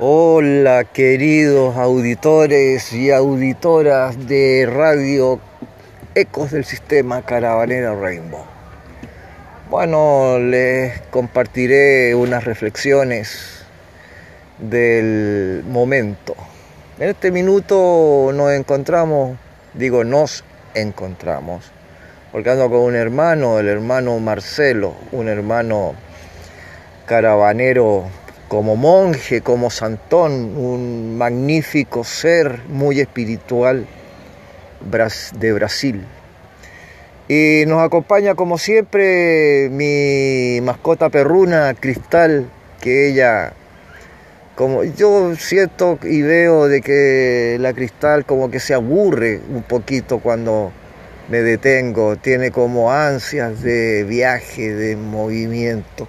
Hola queridos auditores y auditoras de Radio Ecos del Sistema Caravanera Rainbow. Bueno, les compartiré unas reflexiones del momento. En este minuto nos encontramos, digo nos encontramos, porque ando con un hermano, el hermano Marcelo, un hermano caravanero como monje, como santón, un magnífico ser muy espiritual de Brasil. Y nos acompaña como siempre mi mascota perruna, Cristal, que ella, como yo siento y veo de que la Cristal como que se aburre un poquito cuando me detengo, tiene como ansias de viaje, de movimiento.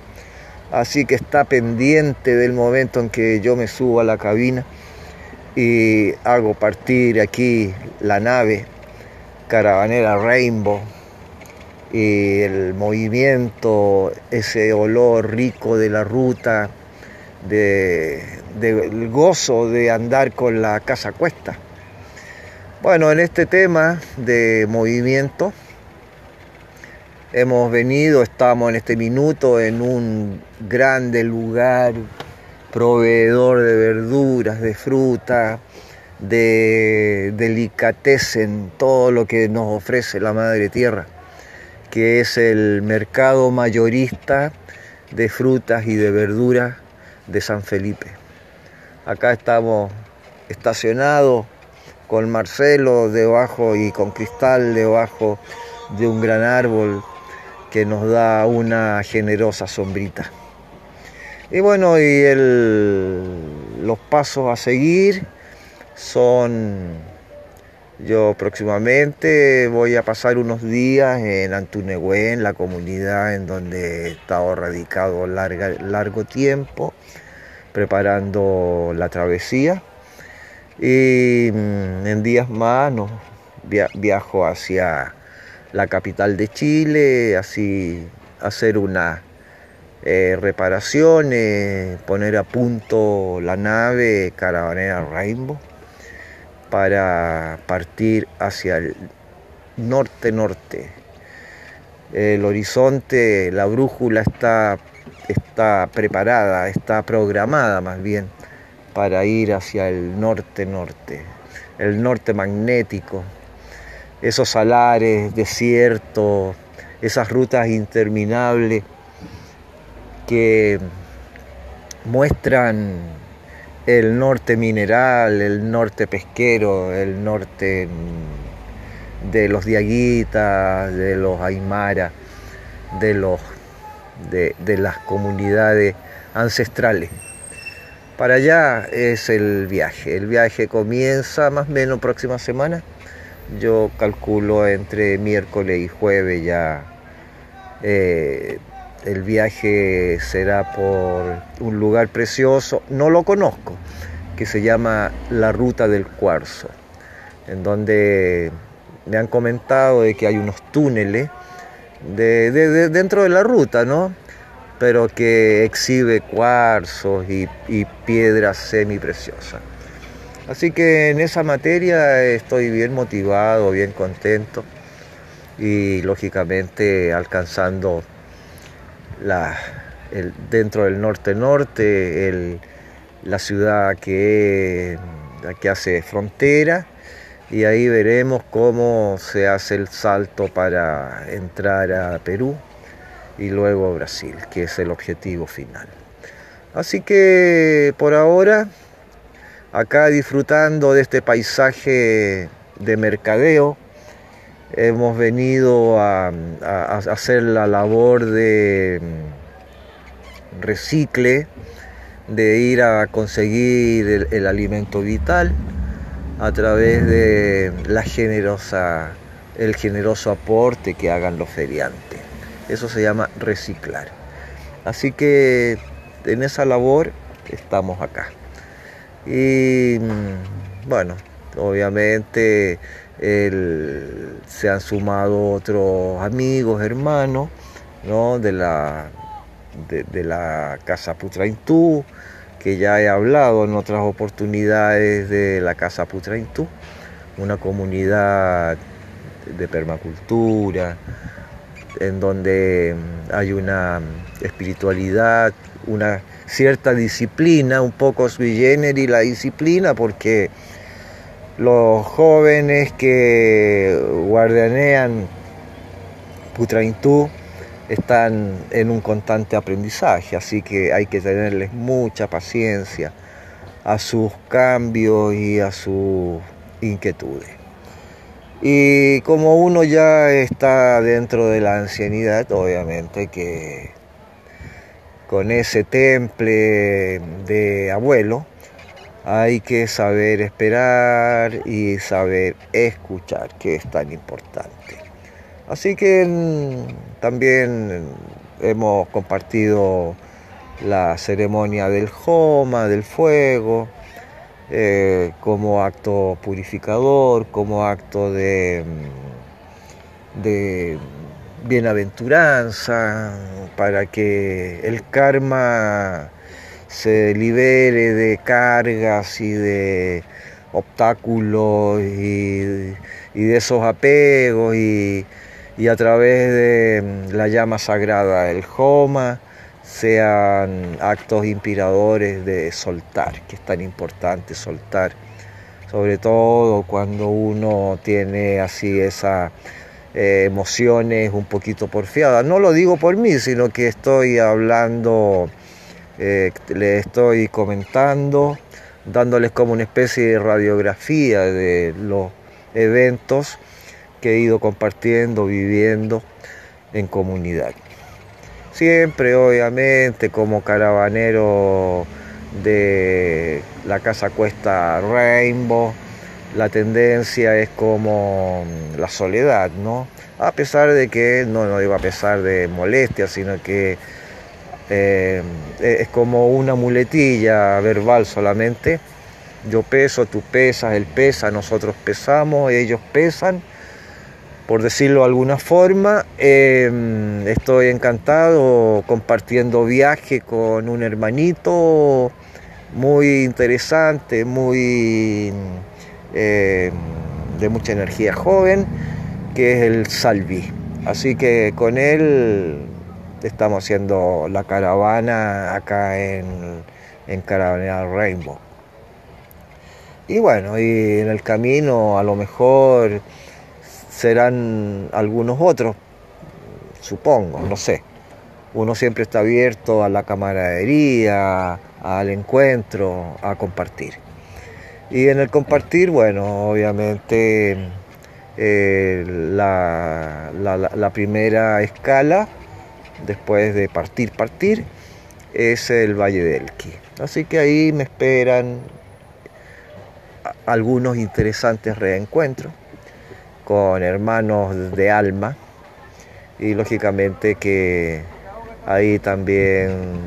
Así que está pendiente del momento en que yo me subo a la cabina y hago partir aquí la nave caravanera Rainbow y el movimiento, ese olor rico de la ruta, del gozo de andar con la casa cuesta. Bueno, en este tema de movimiento, hemos venido, estamos en este minuto en un grande lugar, proveedor de verduras, de fruta, de delicatessen, todo lo que nos ofrece la Madre Tierra que es el mercado mayorista de frutas y de verduras de San Felipe. Acá estamos estacionados con Marcelo debajo y con Cristal debajo de un gran árbol que nos da una generosa sombrita. Y bueno, y los pasos a seguir son yo próximamente voy a pasar unos días en Antunehue, en la comunidad en donde he estado radicado largo tiempo, preparando la travesía. Y mm, en días más viajo hacia la capital de Chile, así hacer una eh, reparaciones, poner a punto la nave Caravanera Rainbow para partir hacia el norte-norte. El horizonte, la brújula está, está preparada, está programada más bien para ir hacia el norte-norte, el norte magnético, esos salares, desiertos, esas rutas interminables que muestran el norte mineral, el norte pesquero, el norte de los diaguitas, de los aymara, de, los, de, las comunidades ancestrales. Para allá es el viaje. El viaje comienza más o menos próxima semana. Yo calculo entre miércoles y jueves ya eh, el viaje será por un lugar precioso, no lo conozco, que se llama la Ruta del Cuarzo, en donde me han comentado de que hay unos túneles de, dentro de la ruta, ¿no? Pero que exhibe cuarzos y, y piedras semipreciosas. Así que en esa materia estoy bien motivado, bien contento y lógicamente alcanzando dentro del norte-norte, la ciudad que, que hace frontera y ahí veremos cómo se hace el salto para entrar a Perú y luego a Brasil, que es el objetivo final. Así que por ahora, acá disfrutando de este paisaje de mercadeo, hemos venido a, hacer la labor de mm, recicle, de ir a conseguir el, alimento vital a través de la generosa, el generoso aporte que hagan los feriantes. Eso se llama reciclar. Así que en esa labor estamos acá. Y mm, bueno, obviamente se han sumado otros amigos, hermanos, de, la, de, la Casa Putraintú, que ya he hablado en otras oportunidades de la Casa Putraintú, una comunidad de permacultura, en donde hay una espiritualidad, una cierta disciplina, un poco sui generis la disciplina, porque los jóvenes que guardianean Putraintú están en un constante aprendizaje, así que hay que tenerles mucha paciencia a sus cambios y a sus inquietudes. Y como uno ya está dentro de la ancianidad, obviamente que con ese temple de abuelo hay que saber esperar y saber escuchar, que es tan importante. Así que mm, también hemos compartido la ceremonia del Joma, del fuego, eh, como acto purificador, como acto de, mm, de bienaventuranza, para que el karma se libere de cargas y de obstáculos y, de esos apegos y, a través de mm, la llama sagrada del Joma sean actos inspiradores de soltar, que es tan importante soltar, sobre todo cuando uno tiene así esas eh, emociones un poquito porfiadas. No lo digo por mí, sino que estoy hablando, eh, le estoy comentando, dándoles como una especie de radiografía de los eventos que he ido compartiendo, viviendo en comunidad. Siempre, obviamente, como caravanero de la Casa Cuesta Rainbow, la tendencia es como la soledad, ¿no? A pesar de que, no, no digo a pesar de molestia, sino que eh, es como una muletilla verbal solamente. Yo peso, tú pesas, él pesa, nosotros pesamos, ellos pesan por decirlo de alguna forma. Em, estoy encantado compartiendo viaje con un hermanito muy interesante, muy em, de mucha energía joven, que es el Salvi. Así que con él estamos haciendo la caravana acá en, en Rainbow. Y bueno, y en el camino a lo mejor serán algunos otros, supongo, no sé. Uno siempre está abierto a la camaradería, al encuentro, a compartir. Y en el compartir, bueno, obviamente eh, la, primera escala, después de partir, partir, es el Valle del Elqui. Así que ahí me esperan algunos interesantes reencuentros con hermanos de alma y lógicamente que ahí también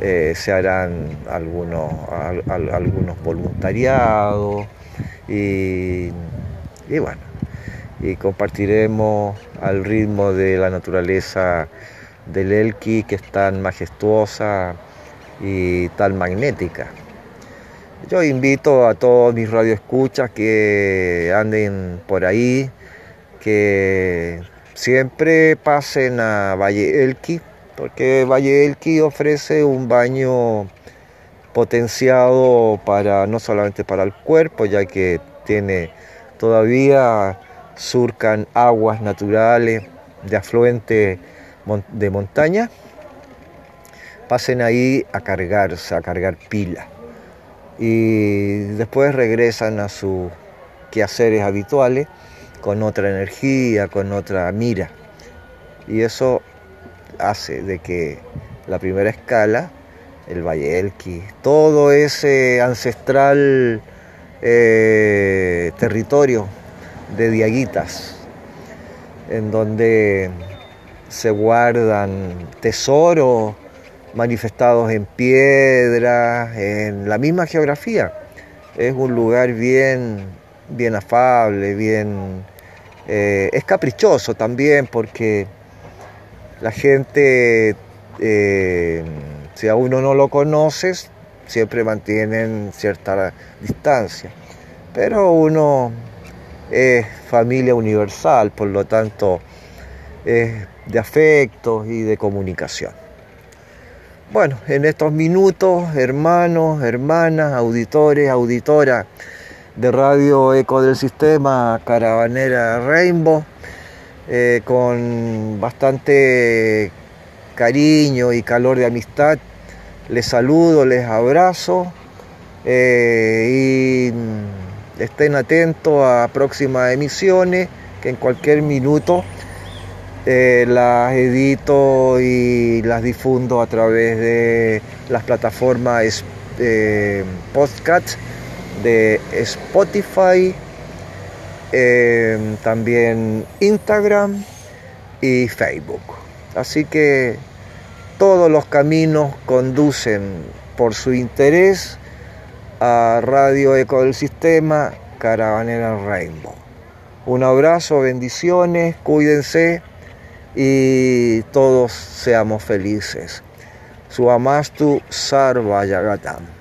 eh, se harán algunos, algunos voluntariados y, y bueno, y compartiremos al ritmo de la naturaleza del Elqui que es tan majestuosa y tan magnética. Yo invito a todos mis radioescuchas que anden por ahí, que siempre pasen a Valle Elqui, porque Valle Elqui ofrece un baño potenciado para no solamente para el cuerpo, ya que tiene todavía surcan aguas naturales de afluente de montaña. Pasen ahí a cargarse, a cargar pila y después regresan a sus quehaceres habituales con otra energía, con otra mira. Y eso hace de que la primera escala, el Valle Elqui, todo ese ancestral eh, territorio de diaguitas, en donde se guardan tesoros manifestados en piedra, en la misma geografía. Es un lugar bien, bien afable, bien... Eh, es caprichoso también porque la gente, eh, si a uno no lo conoces, siempre mantienen cierta distancia. Pero uno es familia universal, por lo tanto es de afectos y de comunicación. Bueno, en estos minutos, hermanos, hermanas, auditores, auditoras de Radio Eco del Sistema Caravanera Rainbow, eh, con bastante cariño y calor de amistad, les saludo, les abrazo eh, y estén atentos a próximas emisiones que en cualquier minuto eh, las edito y las difundo a través de las plataformas eh, podcast de Spotify, eh, también Instagram y Facebook. Así que todos los caminos conducen por su interés a Radio Eco del Sistema Caravanera Rainbow. Un abrazo, bendiciones, cuídense y todos seamos felices. Suamastu Sarvayagatam.